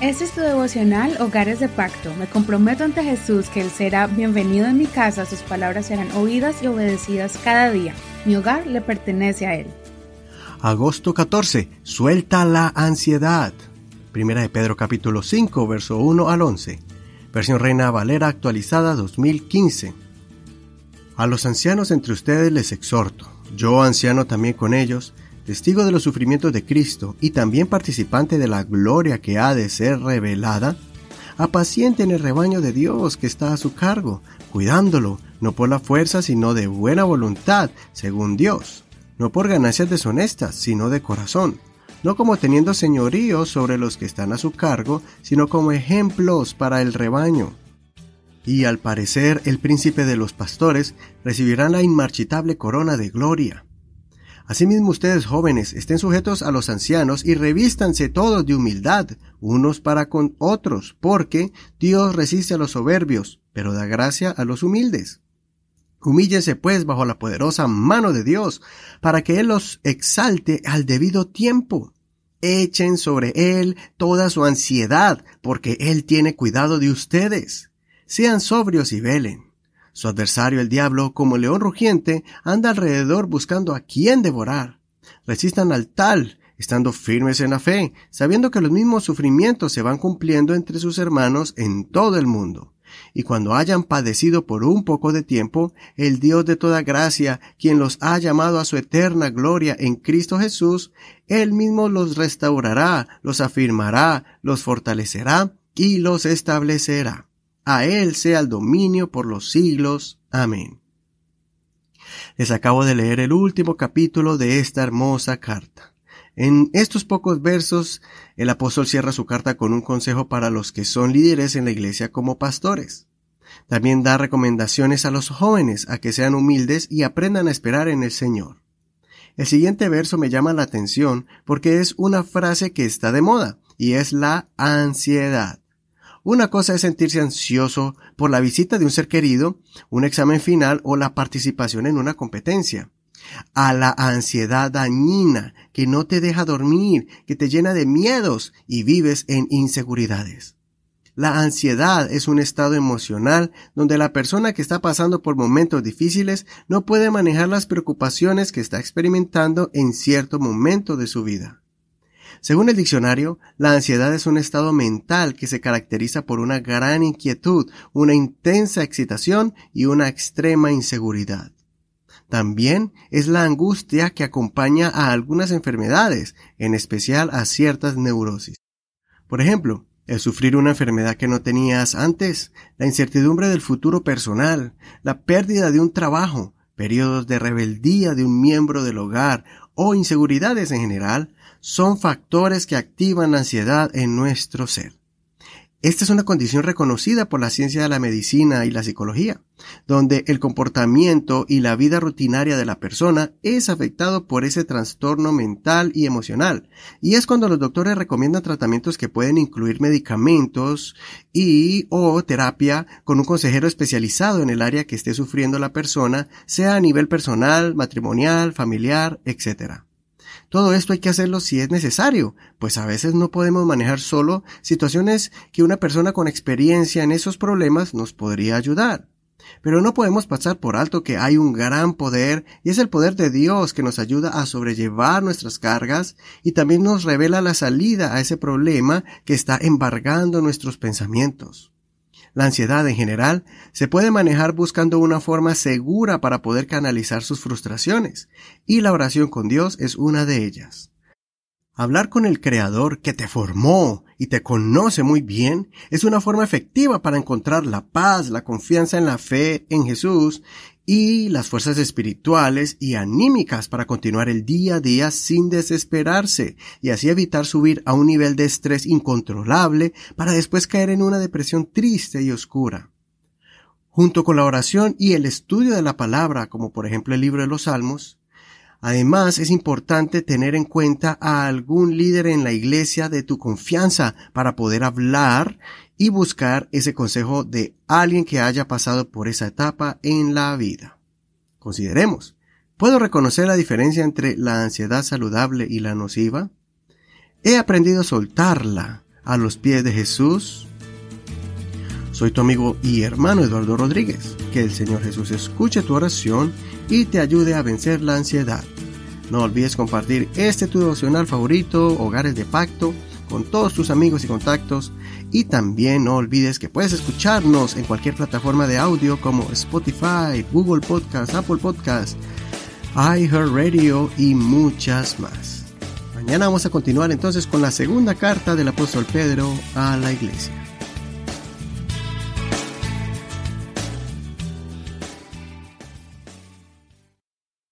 Este es tu devocional Hogares de Pacto. Me comprometo ante Jesús que Él será bienvenido en mi casa, sus palabras serán oídas y obedecidas cada día. Mi hogar le pertenece a Él. Agosto 14. Suelta la ansiedad. Primera de Pedro capítulo 5, verso 1 al 11. Versión Reina Valera actualizada 2015. A los ancianos entre ustedes les exhorto, yo anciano también con ellos, testigo de los sufrimientos de Cristo y también participante de la gloria que ha de ser revelada, en el rebaño de Dios que está a su cargo, cuidándolo, no por la fuerza, sino de buena voluntad, según Dios, no por ganancias deshonestas, sino de corazón, no como teniendo señorío sobre los que están a su cargo, sino como ejemplos para el rebaño. Y al parecer el príncipe de los pastores recibirá la inmarchitable corona de gloria. Asimismo ustedes jóvenes estén sujetos a los ancianos y revístanse todos de humildad, unos para con otros, porque Dios resiste a los soberbios, pero da gracia a los humildes. Humíllense pues bajo la poderosa mano de Dios, para que Él los exalte al debido tiempo. Echen sobre Él toda su ansiedad, porque Él tiene cuidado de ustedes. Sean sobrios y velen. Su adversario, el diablo, como león rugiente, anda alrededor buscando a quién devorar. Resistan al tal, estando firmes en la fe, sabiendo que los mismos sufrimientos se van cumpliendo entre sus hermanos en todo el mundo. Y cuando hayan padecido por un poco de tiempo, el Dios de toda gracia, quien los ha llamado a su eterna gloria en Cristo Jesús, Él mismo los restaurará, los afirmará, los fortalecerá y los establecerá. A Él sea el dominio por los siglos. Amén. Les acabo de leer el último capítulo de esta hermosa carta. En estos pocos versos, el apóstol cierra su carta con un consejo para los que son líderes en la iglesia como pastores. También da recomendaciones a los jóvenes a que sean humildes y aprendan a esperar en el Señor. El siguiente verso me llama la atención porque es una frase que está de moda y es la ansiedad. Una cosa es sentirse ansioso por la visita de un ser querido, un examen final o la participación en una competencia. A la ansiedad dañina que no te deja dormir, que te llena de miedos y vives en inseguridades. La ansiedad es un estado emocional donde la persona que está pasando por momentos difíciles no puede manejar las preocupaciones que está experimentando en cierto momento de su vida. Según el diccionario, la ansiedad es un estado mental que se caracteriza por una gran inquietud, una intensa excitación y una extrema inseguridad. También es la angustia que acompaña a algunas enfermedades, en especial a ciertas neurosis. Por ejemplo, el sufrir una enfermedad que no tenías antes, la incertidumbre del futuro personal, la pérdida de un trabajo, periodos de rebeldía de un miembro del hogar o inseguridades en general son factores que activan la ansiedad en nuestro ser. Esta es una condición reconocida por la ciencia de la medicina y la psicología, donde el comportamiento y la vida rutinaria de la persona es afectado por ese trastorno mental y emocional. Y es cuando los doctores recomiendan tratamientos que pueden incluir medicamentos y o terapia con un consejero especializado en el área que esté sufriendo la persona, sea a nivel personal, matrimonial, familiar, etc. Todo esto hay que hacerlo si es necesario, pues a veces no podemos manejar solo situaciones que una persona con experiencia en esos problemas nos podría ayudar. Pero no podemos pasar por alto que hay un gran poder y es el poder de Dios que nos ayuda a sobrellevar nuestras cargas y también nos revela la salida a ese problema que está embargando nuestros pensamientos. La ansiedad en general se puede manejar buscando una forma segura para poder canalizar sus frustraciones, y la oración con Dios es una de ellas. Hablar con el Creador que te formó y te conoce muy bien es una forma efectiva para encontrar la paz, la confianza en la fe en Jesús y las fuerzas espirituales y anímicas para continuar el día a día sin desesperarse y así evitar subir a un nivel de estrés incontrolable para después caer en una depresión triste y oscura. Junto con la oración y el estudio de la palabra, como por ejemplo el libro de los Salmos, Además, es importante tener en cuenta a algún líder en la iglesia de tu confianza para poder hablar y buscar ese consejo de alguien que haya pasado por esa etapa en la vida. Consideremos, ¿puedo reconocer la diferencia entre la ansiedad saludable y la nociva? He aprendido a soltarla, a los pies de Jesús? Soy tu amigo y hermano Eduardo Rodríguez. Que el Señor Jesús escuche tu oración y te ayude a vencer la ansiedad. No olvides compartir este tu devocional favorito, Hogares de Pacto, con todos tus amigos y contactos. Y también no olvides que puedes escucharnos en cualquier plataforma de audio como Spotify, Google Podcast, Apple Podcast, iHeartRadio y muchas más. Mañana vamos a continuar entonces con la segunda carta del apóstol Pedro a la iglesia.